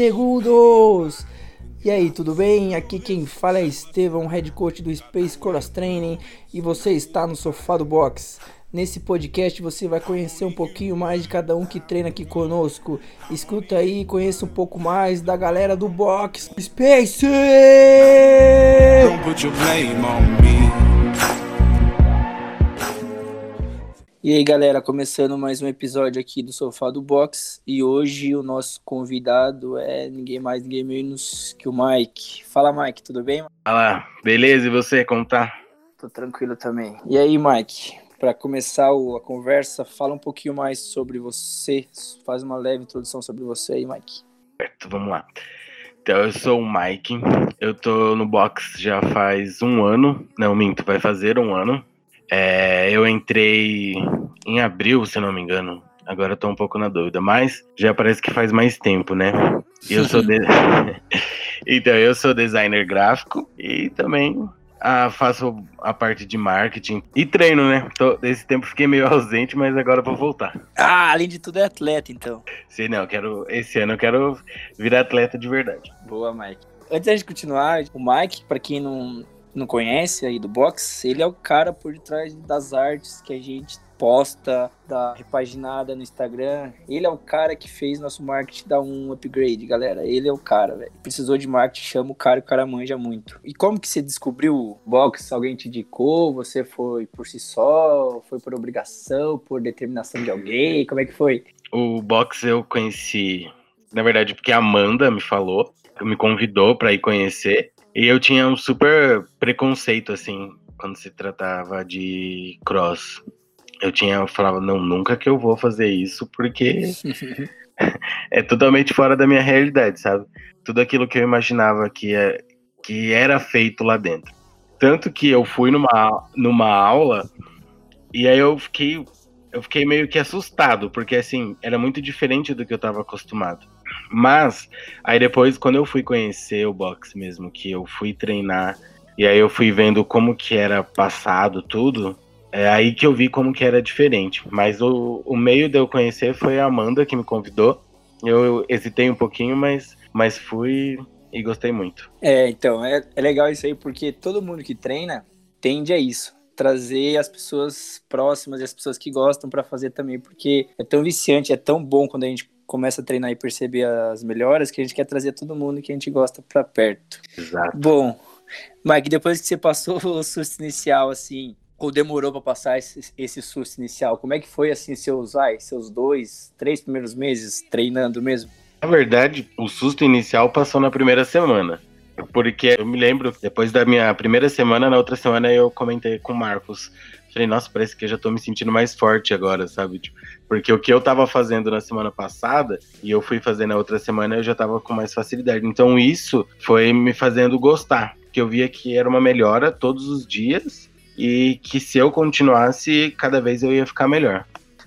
segundos. E aí, tudo bem? Aqui quem fala é Estevão, head coach do Space Cross Training, e você está no sofá do box. Nesse podcast você vai conhecer um pouquinho mais de cada um que treina aqui conosco. Escuta aí, conheça um pouco mais da galera do box Space. Don't put your blame on me. E aí galera, começando mais um episódio aqui do Sofá do Box e hoje o nosso convidado é ninguém mais, ninguém menos que o Mike. Fala Mike, tudo bem? Fala, beleza, e você, como tá? Tô tranquilo também. E aí Mike, para começar a conversa, fala um pouquinho mais sobre você, faz uma leve introdução sobre você aí Mike. Certo, vamos lá. Então, eu sou o Mike, eu tô no box já faz um ano, não minto, vai fazer um ano. É, eu entrei em abril, se não me engano. Agora eu tô um pouco na dúvida, mas já parece que faz mais tempo, né? Eu sou de... então, eu sou designer gráfico e também ah, faço a parte de marketing e treino, né? Tô, esse tempo fiquei meio ausente, mas agora vou voltar. Ah, além de tudo é atleta, então. Sim, não, quero esse ano eu quero virar atleta de verdade. Boa, Mike. Antes de continuar, o Mike, para quem não não conhece aí do box, ele é o cara por detrás das artes que a gente posta, da repaginada no Instagram. Ele é o cara que fez nosso marketing dar um upgrade, galera. Ele é o cara, velho. Precisou de marketing, chama o cara o cara manja muito. E como que você descobriu o box? Alguém te indicou? Você foi por si só? Foi por obrigação? Por determinação de alguém? Como é que foi? O box eu conheci, na verdade, porque a Amanda me falou, me convidou para ir conhecer. E eu tinha um super preconceito, assim, quando se tratava de cross. Eu tinha, eu falava, não, nunca que eu vou fazer isso, porque é totalmente fora da minha realidade, sabe? Tudo aquilo que eu imaginava que, é, que era feito lá dentro. Tanto que eu fui numa, numa aula e aí eu fiquei, eu fiquei meio que assustado, porque assim, era muito diferente do que eu estava acostumado. Mas, aí depois, quando eu fui conhecer o boxe mesmo, que eu fui treinar, e aí eu fui vendo como que era passado tudo, é aí que eu vi como que era diferente. Mas o, o meio de eu conhecer foi a Amanda que me convidou. Eu hesitei um pouquinho, mas, mas fui e gostei muito. É, então, é, é legal isso aí, porque todo mundo que treina tende a isso trazer as pessoas próximas e as pessoas que gostam para fazer também, porque é tão viciante, é tão bom quando a gente começa a treinar e perceber as melhoras que a gente quer trazer todo mundo que a gente gosta para perto. Exato. Bom, Mike, depois que você passou o susto inicial, assim, ou demorou para passar esse, esse susto inicial, como é que foi, assim, seus, ai, seus dois, três primeiros meses treinando mesmo? Na verdade, o susto inicial passou na primeira semana. Porque eu me lembro, depois da minha primeira semana, na outra semana eu comentei com o Marcos Falei, nossa, parece que eu já tô me sentindo mais forte agora, sabe? Tipo, porque o que eu tava fazendo na semana passada e eu fui fazer na outra semana, eu já tava com mais facilidade. Então isso foi me fazendo gostar, que eu via que era uma melhora todos os dias e que se eu continuasse, cada vez eu ia ficar melhor.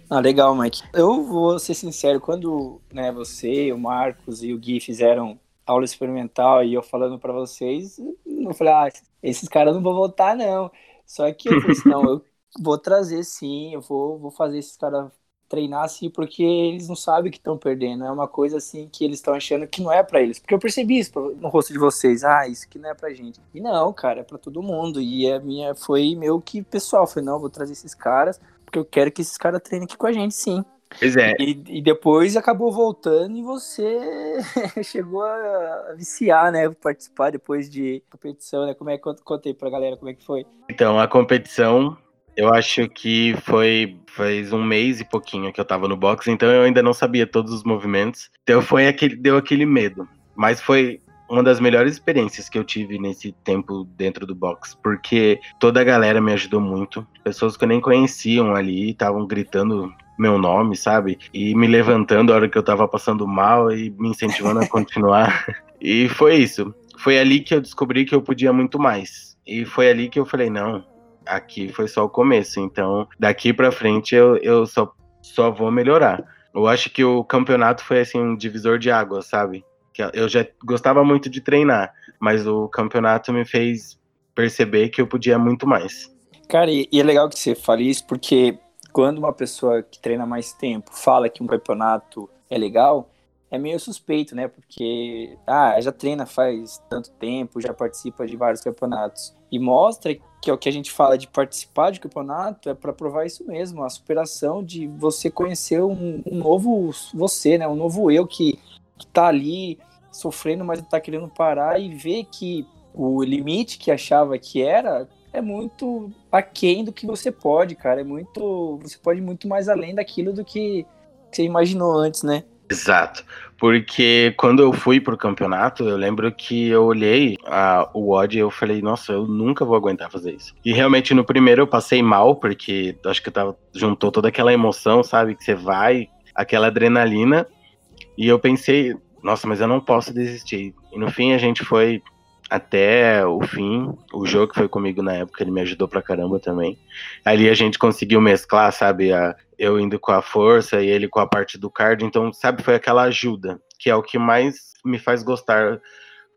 Ah, legal, Mike. Eu vou ser sincero, quando né, você, o Marcos e o Gui fizeram aula experimental e eu falando para vocês, eu falei, ah, esses caras não vão voltar, não. Só que eu falei não, eu Vou trazer sim, eu vou, vou fazer esses caras treinar assim, porque eles não sabem que estão perdendo. É uma coisa assim que eles estão achando que não é para eles. Porque eu percebi isso no rosto de vocês. Ah, isso que não é pra gente. E não, cara, é para todo mundo. E a minha foi meu que pessoal. Falei, não, vou trazer esses caras, porque eu quero que esses caras treinem aqui com a gente, sim. Pois é. E, e depois acabou voltando e você chegou a viciar, né? Participar depois de competição, né? Como é que contei pra galera como é que foi? Então, a competição eu acho que foi faz um mês e pouquinho que eu tava no box, então eu ainda não sabia todos os movimentos. Então foi aquele, deu aquele medo. Mas foi uma das melhores experiências que eu tive nesse tempo dentro do box, porque toda a galera me ajudou muito. Pessoas que eu nem conheciam ali estavam gritando meu nome, sabe? E me levantando a hora que eu tava passando mal e me incentivando a continuar. E foi isso. Foi ali que eu descobri que eu podia muito mais. E foi ali que eu falei, não, aqui foi só o começo. Então, daqui para frente eu, eu só, só vou melhorar. Eu acho que o campeonato foi assim um divisor de água, sabe? Que eu já gostava muito de treinar, mas o campeonato me fez perceber que eu podia muito mais. Cara, e, e é legal que você fale isso, porque quando uma pessoa que treina mais tempo fala que um campeonato é legal, é meio suspeito, né? Porque, ah, já treina faz tanto tempo, já participa de vários campeonatos. E mostra que é o que a gente fala de participar de campeonato, é para provar isso mesmo, a superação de você conhecer um, um, novo você, né? Um novo eu que, que tá ali sofrendo, mas tá querendo parar e ver que o limite que achava que era é muito aquém do que você pode, cara. É muito. Você pode ir muito mais além daquilo do que você imaginou antes, né? Exato. Porque quando eu fui pro campeonato, eu lembro que eu olhei a, o odd e eu falei, nossa, eu nunca vou aguentar fazer isso. E realmente no primeiro eu passei mal, porque acho que tava, juntou toda aquela emoção, sabe? Que você vai, aquela adrenalina. E eu pensei, nossa, mas eu não posso desistir. E no fim a gente foi até o fim. O jogo que foi comigo na época, ele me ajudou pra caramba também. Ali a gente conseguiu mesclar, sabe? A, eu indo com a força e ele com a parte do card. Então, sabe, foi aquela ajuda, que é o que mais me faz gostar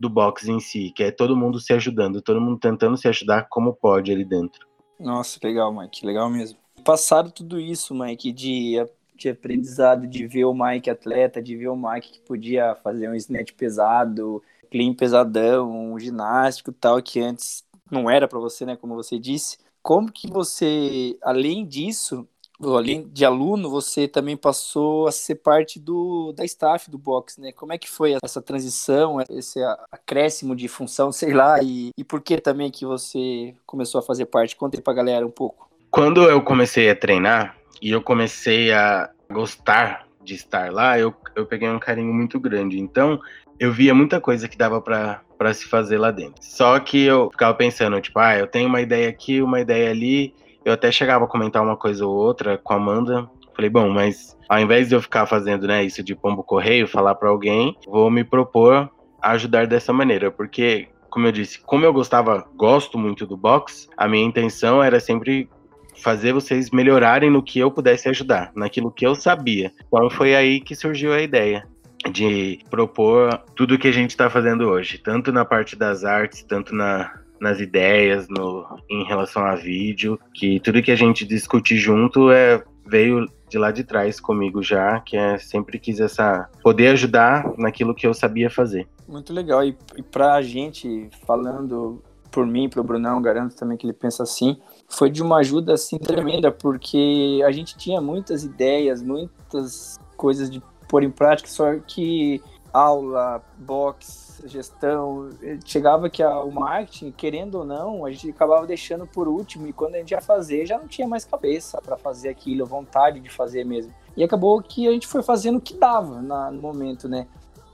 do boxe em si, que é todo mundo se ajudando, todo mundo tentando se ajudar como pode ali dentro. Nossa, legal, Mike, legal mesmo. Passado tudo isso, Mike, de, de aprendizado, de ver o Mike atleta, de ver o Mike que podia fazer um snatch pesado, clean pesadão, um ginástico tal, que antes não era para você, né, como você disse. Como que você, além disso, além de aluno, você também passou a ser parte do, da staff do box, né? Como é que foi essa transição, esse acréscimo de função, sei lá, e, e por que também que você começou a fazer parte? Conta aí pra galera um pouco. Quando eu comecei a treinar e eu comecei a gostar de estar lá, eu, eu peguei um carinho muito grande. Então, eu via muita coisa que dava para se fazer lá dentro. Só que eu ficava pensando, tipo, ah, eu tenho uma ideia aqui, uma ideia ali. Eu até chegava a comentar uma coisa ou outra com a Amanda. Falei, bom, mas ao invés de eu ficar fazendo né, isso de pombo correio, falar para alguém, vou me propor a ajudar dessa maneira, porque como eu disse, como eu gostava, gosto muito do box, a minha intenção era sempre fazer vocês melhorarem no que eu pudesse ajudar, naquilo que eu sabia. Então foi aí que surgiu a ideia de propor tudo que a gente está fazendo hoje, tanto na parte das artes, tanto na, nas ideias, no, em relação a vídeo, que tudo que a gente discute junto é veio de lá de trás comigo já, que é sempre quis essa poder ajudar naquilo que eu sabia fazer. Muito legal e, e para a gente falando por mim, para o Brunão, garanto também que ele pensa assim, foi de uma ajuda assim tremenda porque a gente tinha muitas ideias, muitas coisas de pôr em prática, só que aula, box, gestão, chegava que a, o marketing, querendo ou não, a gente acabava deixando por último e quando a gente ia fazer, já não tinha mais cabeça para fazer aquilo, vontade de fazer mesmo. E acabou que a gente foi fazendo o que dava na, no momento, né?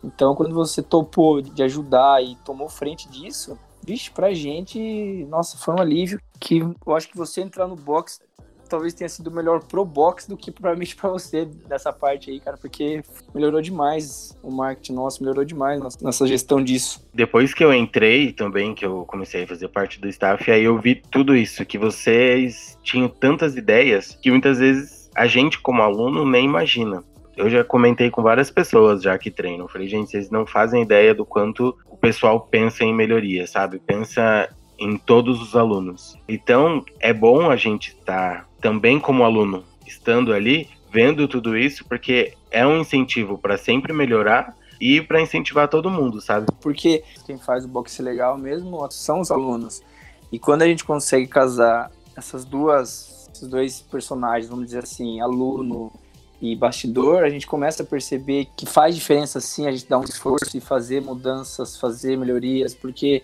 Então, quando você topou de ajudar e tomou frente disso, vixe, pra gente, nossa, foi um alívio que eu acho que você entrar no box talvez tenha sido melhor pro box do que provavelmente para você dessa parte aí, cara, porque melhorou demais o marketing nosso, melhorou demais nossa gestão disso. Depois que eu entrei também, que eu comecei a fazer parte do staff, aí eu vi tudo isso, que vocês tinham tantas ideias que muitas vezes a gente como aluno nem imagina. Eu já comentei com várias pessoas já que treinam. Falei, gente, vocês não fazem ideia do quanto o pessoal pensa em melhoria, sabe? Pensa em todos os alunos. Então, é bom a gente estar tá também como aluno, estando ali, vendo tudo isso, porque é um incentivo para sempre melhorar e para incentivar todo mundo, sabe? Porque quem faz o boxe legal mesmo são os alunos. E quando a gente consegue casar essas duas, esses dois personagens, vamos dizer assim, aluno e bastidor, a gente começa a perceber que faz diferença sim a gente dar um esforço e fazer mudanças, fazer melhorias, porque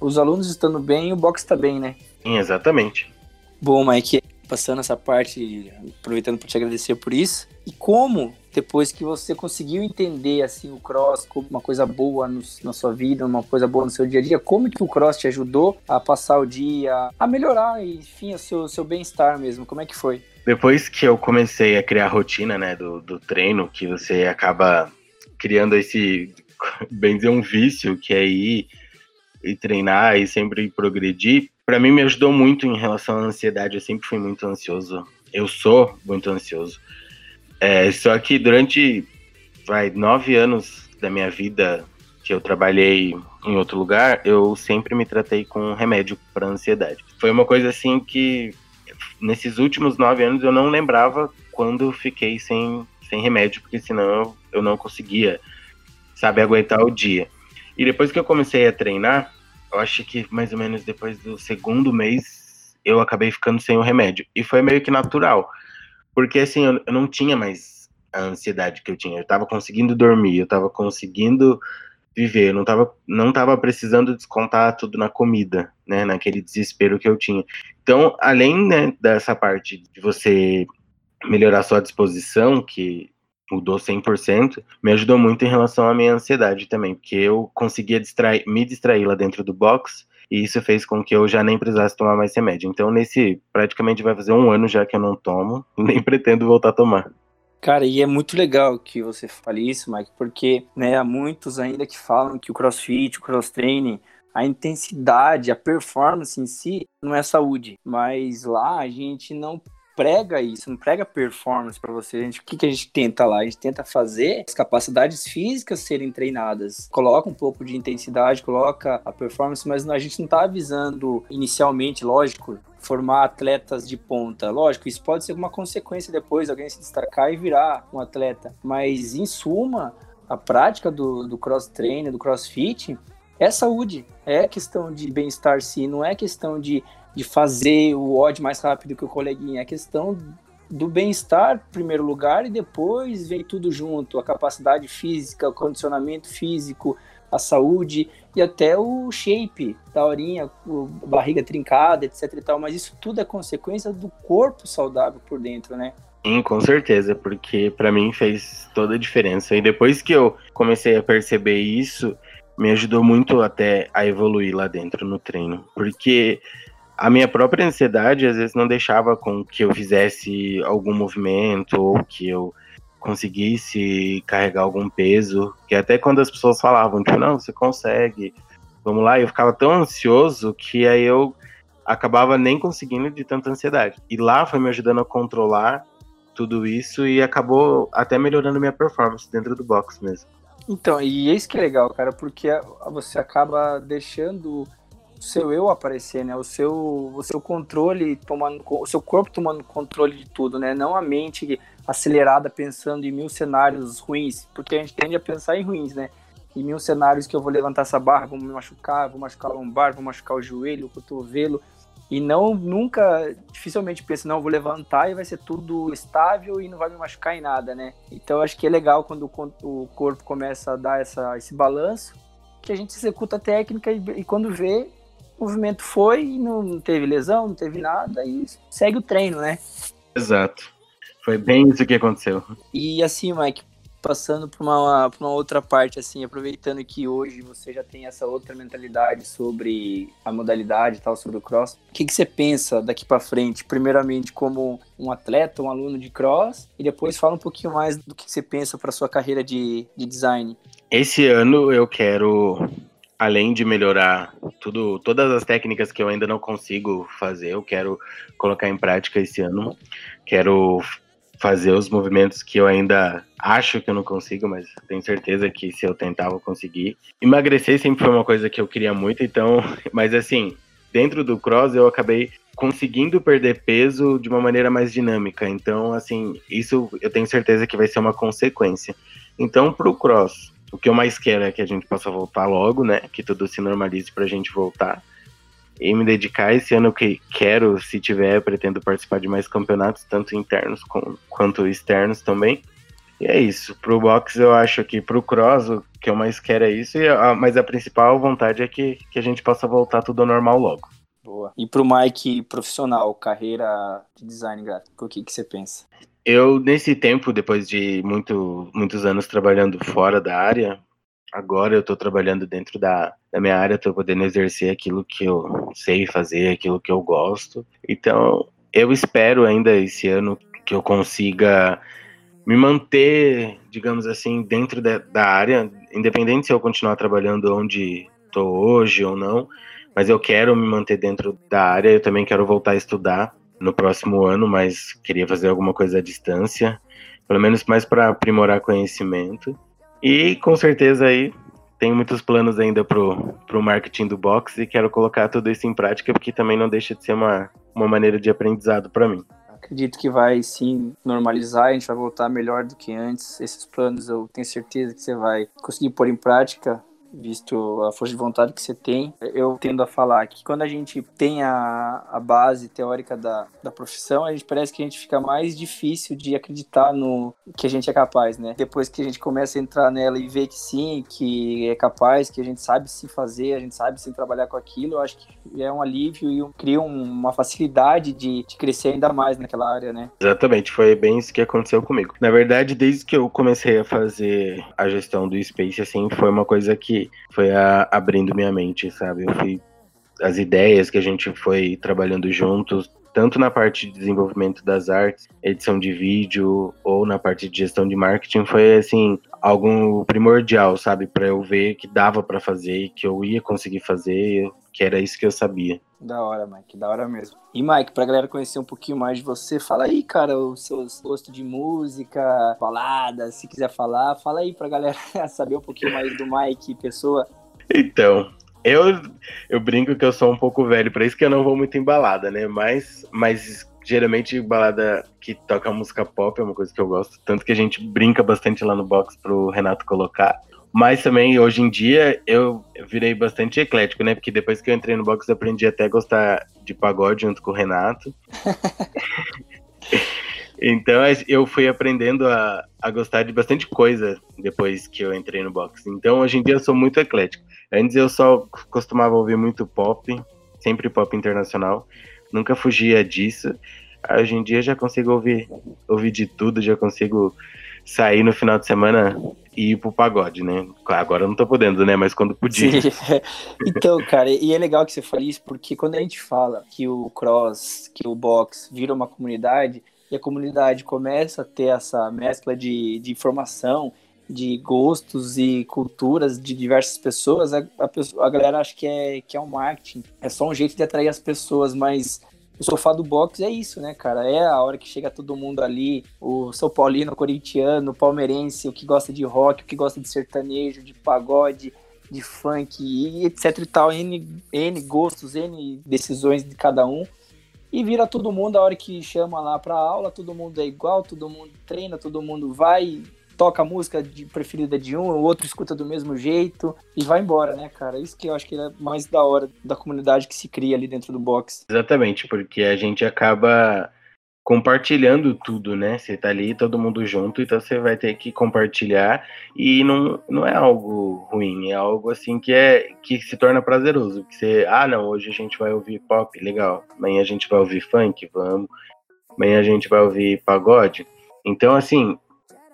os alunos estando bem, o boxe está bem, né? Sim, exatamente. Bom, Mike, passando essa parte, aproveitando para te agradecer por isso. E como, depois que você conseguiu entender assim o cross como uma coisa boa no, na sua vida, uma coisa boa no seu dia a dia, como que o cross te ajudou a passar o dia, a melhorar, enfim, o seu, seu bem-estar mesmo? Como é que foi? Depois que eu comecei a criar a rotina, né, do, do treino, que você acaba criando esse, bem dizer, um vício, que é ir e treinar e sempre progredir, para mim me ajudou muito em relação à ansiedade. Eu sempre fui muito ansioso. Eu sou muito ansioso. É, só que durante vai, nove anos da minha vida que eu trabalhei em outro lugar, eu sempre me tratei com remédio para ansiedade. Foi uma coisa assim que nesses últimos nove anos eu não lembrava quando fiquei sem, sem remédio, porque senão eu eu não conseguia, sabe, aguentar o dia. E depois que eu comecei a treinar, eu acho que mais ou menos depois do segundo mês, eu acabei ficando sem o remédio. E foi meio que natural. Porque assim, eu, eu não tinha mais a ansiedade que eu tinha. Eu tava conseguindo dormir, eu tava conseguindo viver, eu não tava, não tava precisando descontar tudo na comida, né, naquele desespero que eu tinha. Então, além né, dessa parte de você melhorar sua disposição, que mudou 100%, me ajudou muito em relação à minha ansiedade também, porque eu conseguia distrair, me distrair lá dentro do box, e isso fez com que eu já nem precisasse tomar mais remédio. Então, nesse, praticamente vai fazer um ano já que eu não tomo, nem pretendo voltar a tomar. Cara, e é muito legal que você fale isso, Mike, porque né, há muitos ainda que falam que o crossfit, o cross training, a intensidade, a performance em si não é saúde, mas lá a gente não prega isso, não prega performance para você. Gente, o que, que a gente tenta lá? A gente tenta fazer as capacidades físicas serem treinadas. Coloca um pouco de intensidade, coloca a performance, mas a gente não está avisando inicialmente, lógico, formar atletas de ponta. Lógico, isso pode ser uma consequência depois, alguém se destacar e virar um atleta. Mas, em suma, a prática do, do cross-training, do crossfit, é saúde. É questão de bem-estar, sim. Não é questão de de fazer o odd mais rápido que o coleguinha. É questão do bem-estar, em primeiro lugar, e depois vem tudo junto: a capacidade física, o condicionamento físico, a saúde e até o shape da horinha, barriga trincada, etc e tal. Mas isso tudo é consequência do corpo saudável por dentro, né? Sim, com certeza, porque para mim fez toda a diferença. E depois que eu comecei a perceber isso, me ajudou muito até a evoluir lá dentro no treino. Porque a minha própria ansiedade às vezes não deixava com que eu fizesse algum movimento ou que eu conseguisse carregar algum peso, que até quando as pessoas falavam, tipo, não, você consegue, vamos lá, eu ficava tão ansioso que aí eu acabava nem conseguindo de tanta ansiedade. E lá foi me ajudando a controlar tudo isso e acabou até melhorando minha performance dentro do box mesmo. Então, e isso que é legal, cara, porque você acaba deixando o seu eu aparecer, né? O seu, o seu controle tomando, o seu corpo tomando controle de tudo, né? Não a mente acelerada pensando em mil cenários ruins, porque a gente tende a pensar em ruins, né? Em mil cenários que eu vou levantar essa barra, vou me machucar, vou machucar a lombar, vou machucar o joelho, o cotovelo, e não nunca, dificilmente pensa, não, vou levantar e vai ser tudo estável e não vai me machucar em nada, né? Então acho que é legal quando o corpo começa a dar essa, esse balanço, que a gente executa a técnica e, e quando vê, o movimento foi e não teve lesão, não teve nada e segue o treino, né? Exato. Foi bem isso que aconteceu. E assim, Mike, passando para uma, uma outra parte, assim, aproveitando que hoje você já tem essa outra mentalidade sobre a modalidade e tal, sobre o cross, o que, que você pensa daqui para frente? Primeiramente, como um atleta, um aluno de cross, e depois fala um pouquinho mais do que você pensa para sua carreira de, de design. Esse ano eu quero além de melhorar tudo, todas as técnicas que eu ainda não consigo fazer, eu quero colocar em prática esse ano. Quero fazer os movimentos que eu ainda acho que eu não consigo, mas tenho certeza que se eu tentar vou conseguir. Emagrecer sempre foi uma coisa que eu queria muito, então, mas assim, dentro do cross eu acabei conseguindo perder peso de uma maneira mais dinâmica. Então, assim, isso eu tenho certeza que vai ser uma consequência. Então, para o cross, o que eu mais quero é que a gente possa voltar logo, né? Que tudo se normalize pra gente voltar. E me dedicar esse ano que quero, se tiver, pretendo participar de mais campeonatos, tanto internos com, quanto externos também. E é isso. Pro box eu acho que pro cross o que eu mais quero é isso, e a, mas a principal vontade é que, que a gente possa voltar tudo ao normal logo. Boa. E pro Mike profissional, carreira de design gráfico, o que, que você pensa? Eu, nesse tempo, depois de muito, muitos anos trabalhando fora da área, agora eu estou trabalhando dentro da, da minha área, estou podendo exercer aquilo que eu sei fazer, aquilo que eu gosto. Então, eu espero ainda esse ano que eu consiga me manter, digamos assim, dentro da, da área, independente se eu continuar trabalhando onde estou hoje ou não, mas eu quero me manter dentro da área, eu também quero voltar a estudar no próximo ano, mas queria fazer alguma coisa à distância, pelo menos mais para aprimorar conhecimento. E com certeza aí tenho muitos planos ainda pro, pro marketing do box e quero colocar tudo isso em prática porque também não deixa de ser uma, uma maneira de aprendizado para mim. Acredito que vai sim normalizar, a gente vai voltar melhor do que antes. Esses planos eu tenho certeza que você vai conseguir pôr em prática visto a força de vontade que você tem. Eu tendo a falar que quando a gente tem a, a base teórica da, da profissão, a gente parece que a gente fica mais difícil de acreditar no que a gente é capaz, né? Depois que a gente começa a entrar nela e ver que sim, que é capaz, que a gente sabe se fazer, a gente sabe se trabalhar com aquilo, eu acho que é um alívio e cria uma facilidade de, de crescer ainda mais naquela área, né? Exatamente, foi bem isso que aconteceu comigo. Na verdade, desde que eu comecei a fazer a gestão do Space, assim, foi uma coisa que foi a, abrindo minha mente, sabe? Eu fui as ideias que a gente foi trabalhando juntos, tanto na parte de desenvolvimento das artes, edição de vídeo ou na parte de gestão de marketing, foi assim algo primordial, sabe, para eu ver que dava para fazer, que eu ia conseguir fazer, que era isso que eu sabia. Da hora, Mike, da hora mesmo. E Mike, pra galera conhecer um pouquinho mais de você, fala aí, cara, os seus gostos de música, baladas, se quiser falar, fala aí pra galera saber um pouquinho mais do Mike, pessoa. Então, eu, eu brinco que eu sou um pouco velho, para isso que eu não vou muito em balada, né? Mas, mas geralmente balada que toca música pop é uma coisa que eu gosto, tanto que a gente brinca bastante lá no box pro Renato colocar. Mas também, hoje em dia, eu virei bastante eclético, né? Porque depois que eu entrei no box, eu aprendi até a gostar de pagode junto com o Renato. então, eu fui aprendendo a, a gostar de bastante coisa depois que eu entrei no box. Então, hoje em dia, eu sou muito eclético. Antes, eu só costumava ouvir muito pop, sempre pop internacional. Nunca fugia disso. Hoje em dia, já consigo ouvir, ouvir de tudo, já consigo sair no final de semana e ir pro pagode, né? Agora não tô podendo, né? Mas quando podia. Sim. então, cara, e é legal que você fale isso, porque quando a gente fala que o cross, que o box vira uma comunidade, e a comunidade começa a ter essa mescla de, de informação, de gostos e culturas de diversas pessoas, a, a, a galera acha que é, que é um marketing. É só um jeito de atrair as pessoas, mas o sofá do box é isso, né, cara? É a hora que chega todo mundo ali, o São Paulino, o corintiano, o palmeirense, o que gosta de rock, o que gosta de sertanejo, de pagode, de funk, e etc e tal, N, N gostos, N decisões de cada um. E vira todo mundo a hora que chama lá pra aula, todo mundo é igual, todo mundo treina, todo mundo vai, toca a música de, preferida de um, o outro escuta do mesmo jeito e vai embora, né, cara? Isso que eu acho que é mais da hora da comunidade que se cria ali dentro do box. Exatamente, porque a gente acaba compartilhando tudo, né? Você tá ali todo mundo junto, então você vai ter que compartilhar e não, não é algo ruim, é algo assim que é que se torna prazeroso, que você, ah, não, hoje a gente vai ouvir pop, legal. Amanhã a gente vai ouvir funk, vamos. Amanhã a gente vai ouvir pagode. Então, assim,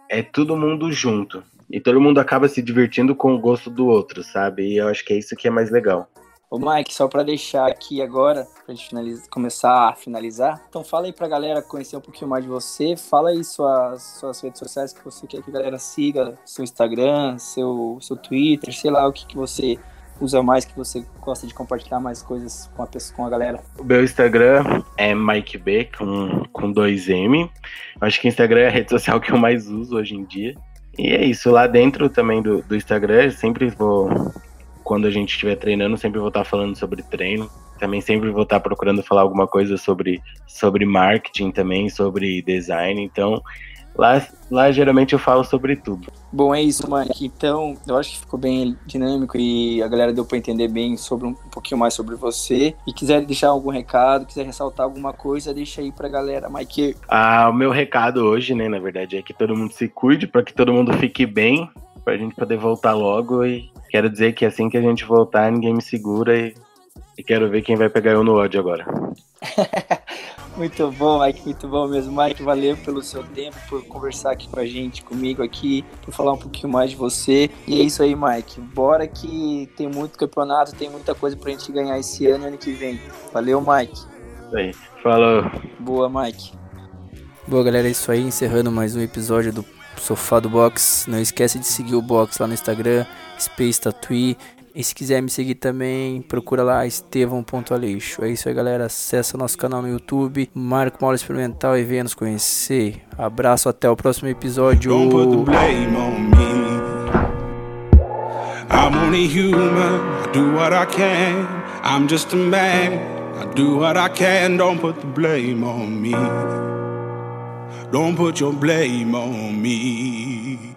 é todo mundo junto. E todo mundo acaba se divertindo com o gosto do outro, sabe? E eu acho que é isso que é mais legal. Ô Mike, só para deixar aqui agora, pra gente finalizar, começar a finalizar, então fala aí pra galera conhecer um pouquinho mais de você, fala aí suas, suas redes sociais que você quer que a galera siga, seu Instagram, seu, seu Twitter, sei lá o que, que você usa mais, que você gosta de compartilhar mais coisas com a, pessoa, com a galera? O meu Instagram é MikeB, com, com dois M. Acho que o Instagram é a rede social que eu mais uso hoje em dia. E é isso, lá dentro também do, do Instagram, sempre vou, quando a gente estiver treinando, sempre vou estar falando sobre treino. Também sempre vou estar procurando falar alguma coisa sobre, sobre marketing também, sobre design. Então, Lá, lá geralmente eu falo sobre tudo. Bom, é isso, Mike. Então, eu acho que ficou bem dinâmico e a galera deu para entender bem sobre um, um, pouquinho mais sobre você. E quiser deixar algum recado, quiser ressaltar alguma coisa, deixa aí pra galera, Mike. Ah, o meu recado hoje, né, na verdade, é que todo mundo se cuide, para que todo mundo fique bem, pra gente poder voltar logo. E quero dizer que assim que a gente voltar, ninguém me segura e, e quero ver quem vai pegar eu no ódio agora. Muito bom, Mike, muito bom mesmo. Mike, valeu pelo seu tempo, por conversar aqui com a gente, comigo aqui, por falar um pouquinho mais de você. E é isso aí, Mike. Bora que tem muito campeonato, tem muita coisa pra gente ganhar esse ano e ano que vem. Valeu, Mike. Aí. Falou. Boa, Mike. Boa, galera, é isso aí. Encerrando mais um episódio do Sofá do Box. Não esquece de seguir o Box lá no Instagram, Space Tattoo. E se quiser me seguir também, procura lá estevão.aleixo. É isso aí, galera. Acesse nosso canal no YouTube, marca uma aula experimental e venha nos conhecer. Abraço, até o próximo episódio. I'm only human, I do what I can. I'm just a man, I do what I can. Don't put the blame on me. Don't put your blame on me.